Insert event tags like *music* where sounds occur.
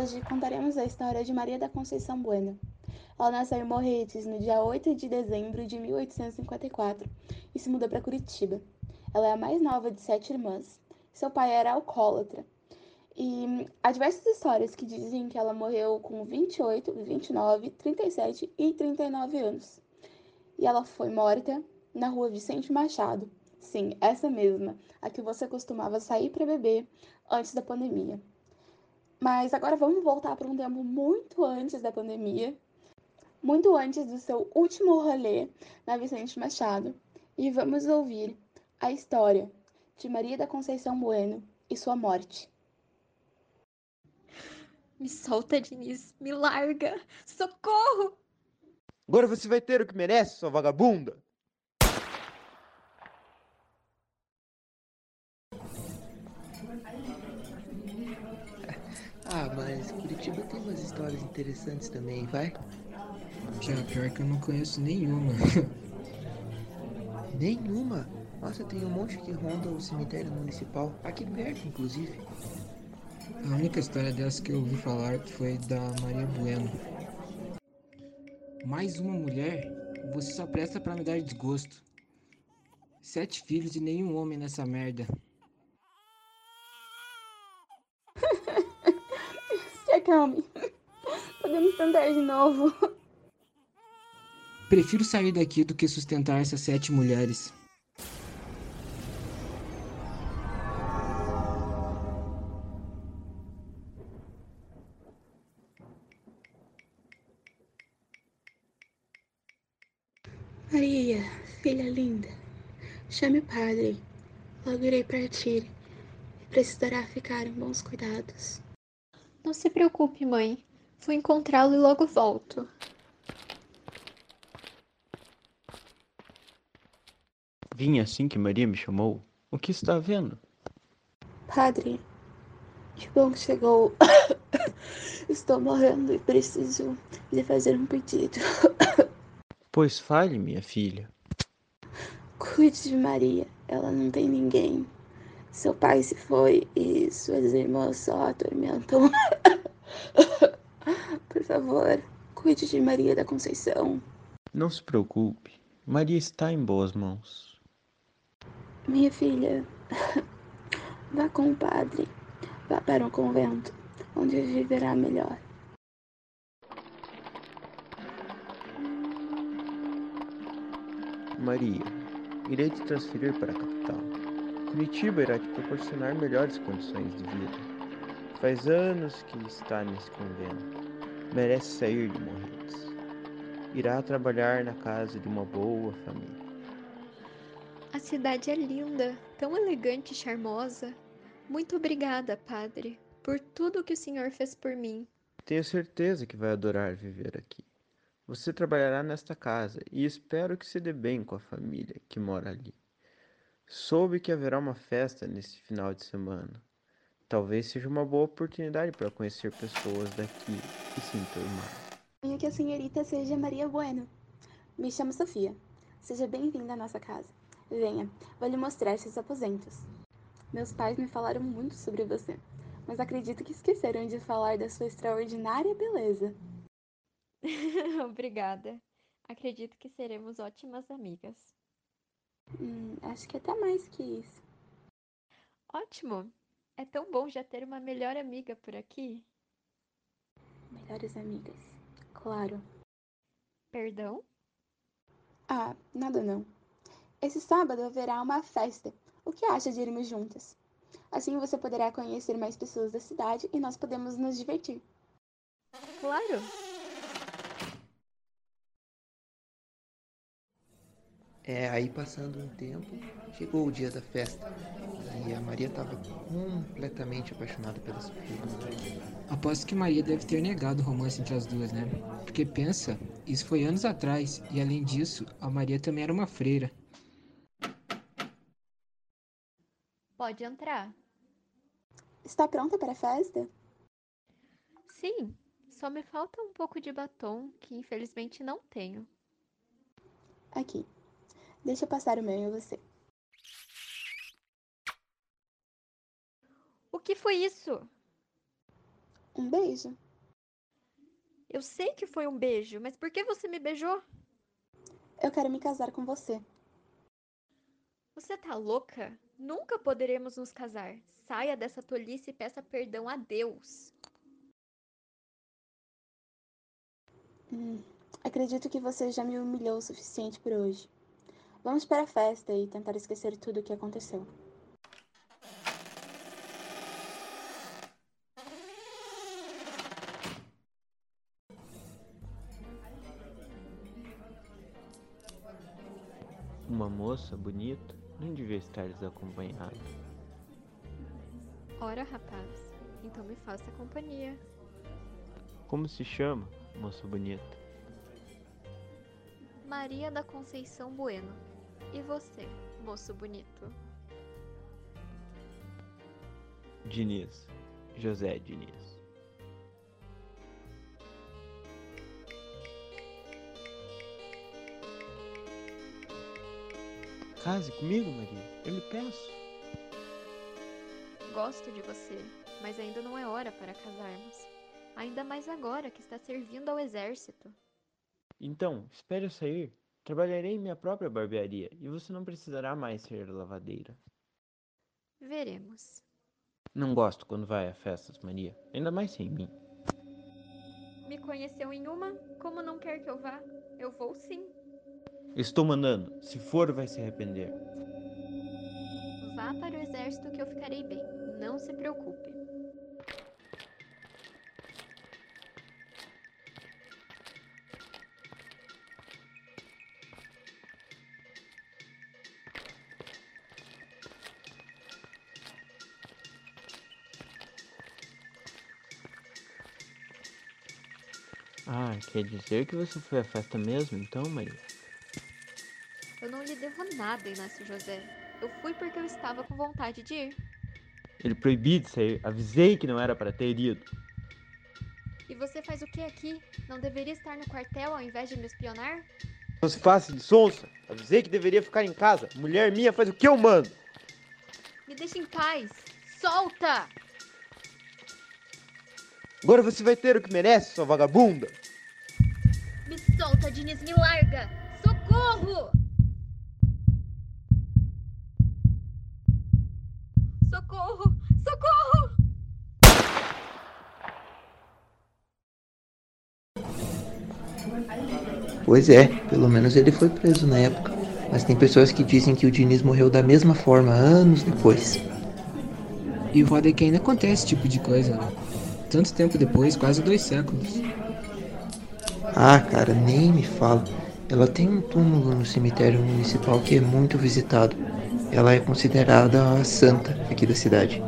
Hoje contaremos a história de Maria da Conceição Bueno. Ela nasceu em Morretes no dia 8 de dezembro de 1854 e se mudou para Curitiba. Ela é a mais nova de sete irmãs. Seu pai era alcoólatra. E há diversas histórias que dizem que ela morreu com 28, 29, 37 e 39 anos. E ela foi morta na rua Vicente Machado. Sim, essa mesma, a que você costumava sair para beber antes da pandemia. Mas agora vamos voltar para um tempo muito antes da pandemia, muito antes do seu último rolê na Vicente Machado, e vamos ouvir a história de Maria da Conceição Bueno e sua morte. Me solta, Diniz, me larga! Socorro! Agora você vai ter o que merece, sua vagabunda! Ah, mas Curitiba tem umas histórias interessantes também, vai? Já, pior que eu não conheço nenhuma. *laughs* nenhuma? Nossa, tem um monte que ronda o cemitério municipal, aqui perto, inclusive. A única história dessa que eu ouvi falar foi da Maria Bueno. Mais uma mulher? Você só presta para me dar desgosto. Sete filhos e nenhum homem nessa merda. Acalme. Podemos tentar de novo. Prefiro sair daqui do que sustentar essas sete mulheres. Maria, filha linda, chame o padre. Logo irei partir e precisará ficar em bons cuidados. Não se preocupe, mãe. Vou encontrá-lo e logo volto. Vim assim que Maria me chamou. O que está vendo? Padre, que bom que chegou. *coughs* Estou morrendo e preciso lhe fazer um pedido. *coughs* Pois fale, minha filha. Cuide de Maria. Ela não tem ninguém. Seu pai se foi e suas irmãs só atormentam. *laughs* Por favor, cuide de Maria da Conceição. Não se preocupe. Maria está em boas mãos. Minha filha, *laughs* vá com o padre. Vá para um convento, onde viverá melhor. Maria, irei te transferir para a capital. Curitiba irá te proporcionar melhores condições de vida. Faz anos que está nesse convento. Merece sair de Morretes. Irá trabalhar na casa de uma boa família. A cidade é linda, tão elegante e charmosa. Muito obrigada, padre, por tudo que o senhor fez por mim. Tenho certeza que vai adorar viver aqui. Você trabalhará nesta casa e espero que se dê bem com a família que mora ali. Soube que haverá uma festa nesse final de semana. Talvez seja uma boa oportunidade para conhecer pessoas daqui e se enturmar. Sonho que a senhorita seja Maria Bueno. Me chamo Sofia. Seja bem-vinda à nossa casa. Venha, vou lhe mostrar seus aposentos. Meus pais me falaram muito sobre você, mas acredito que esqueceram de falar da sua extraordinária beleza. *laughs* Obrigada. Acredito que seremos ótimas amigas. Hum, acho que até mais que isso. Ótimo! É tão bom já ter uma melhor amiga por aqui. Melhores amigas, claro. Perdão? Ah, nada não. Esse sábado haverá uma festa. O que acha de irmos juntas? Assim você poderá conhecer mais pessoas da cidade e nós podemos nos divertir. Claro! É, aí passando um tempo, chegou o dia da festa. E a Maria estava completamente apaixonada pela Sofia. Aposto que Maria deve ter negado o romance entre as duas, né? Porque pensa, isso foi anos atrás, e além disso, a Maria também era uma freira. Pode entrar. Está pronta para a festa? Sim, só me falta um pouco de batom, que infelizmente não tenho. Aqui. Deixa eu passar o meu em você. O que foi isso? Um beijo. Eu sei que foi um beijo, mas por que você me beijou? Eu quero me casar com você. Você tá louca? Nunca poderemos nos casar. Saia dessa tolice e peça perdão a Deus. Hum, acredito que você já me humilhou o suficiente por hoje. Vamos para a festa e tentar esquecer tudo o que aconteceu. Uma moça bonita não devia estar desacompanhada. Ora, rapaz, então me faça companhia. Como se chama, moça bonita? Maria da Conceição Bueno. E você, moço bonito? Diniz. José Diniz. Case comigo, Maria. Eu lhe peço. Gosto de você, mas ainda não é hora para casarmos. Ainda mais agora que está servindo ao exército. Então, espere eu sair. Trabalharei em minha própria barbearia e você não precisará mais ser lavadeira. Veremos. Não gosto quando vai a festas, Maria. Ainda mais sem mim. Me conheceu em uma? Como não quer que eu vá? Eu vou sim. Estou mandando. Se for, vai se arrepender. Vá para o exército que eu ficarei bem. Não se preocupe. Ah, quer dizer que você foi à festa mesmo, então, Maria? Eu não lhe devo nada, Inácio José. Eu fui porque eu estava com vontade de ir. Ele proibiu de sair. Avisei que não era para ter ido. E você faz o que aqui? Não deveria estar no quartel ao invés de me espionar? Não se faça de sonsa. Avisei que deveria ficar em casa. Mulher minha faz o que eu mando. Me deixe em paz! Solta! Agora você vai ter o que merece, sua vagabunda. Me solta, Diniz, me larga! Socorro! Socorro! Socorro! Pois é, pelo menos ele foi preso na época. Mas tem pessoas que dizem que o Diniz morreu da mesma forma anos depois. E o foda é que ainda acontece esse tipo de coisa, né? Tanto tempo depois, quase dois séculos. Ah, cara, nem me fala. Ela tem um túmulo no cemitério municipal que é muito visitado. Ela é considerada a santa aqui da cidade.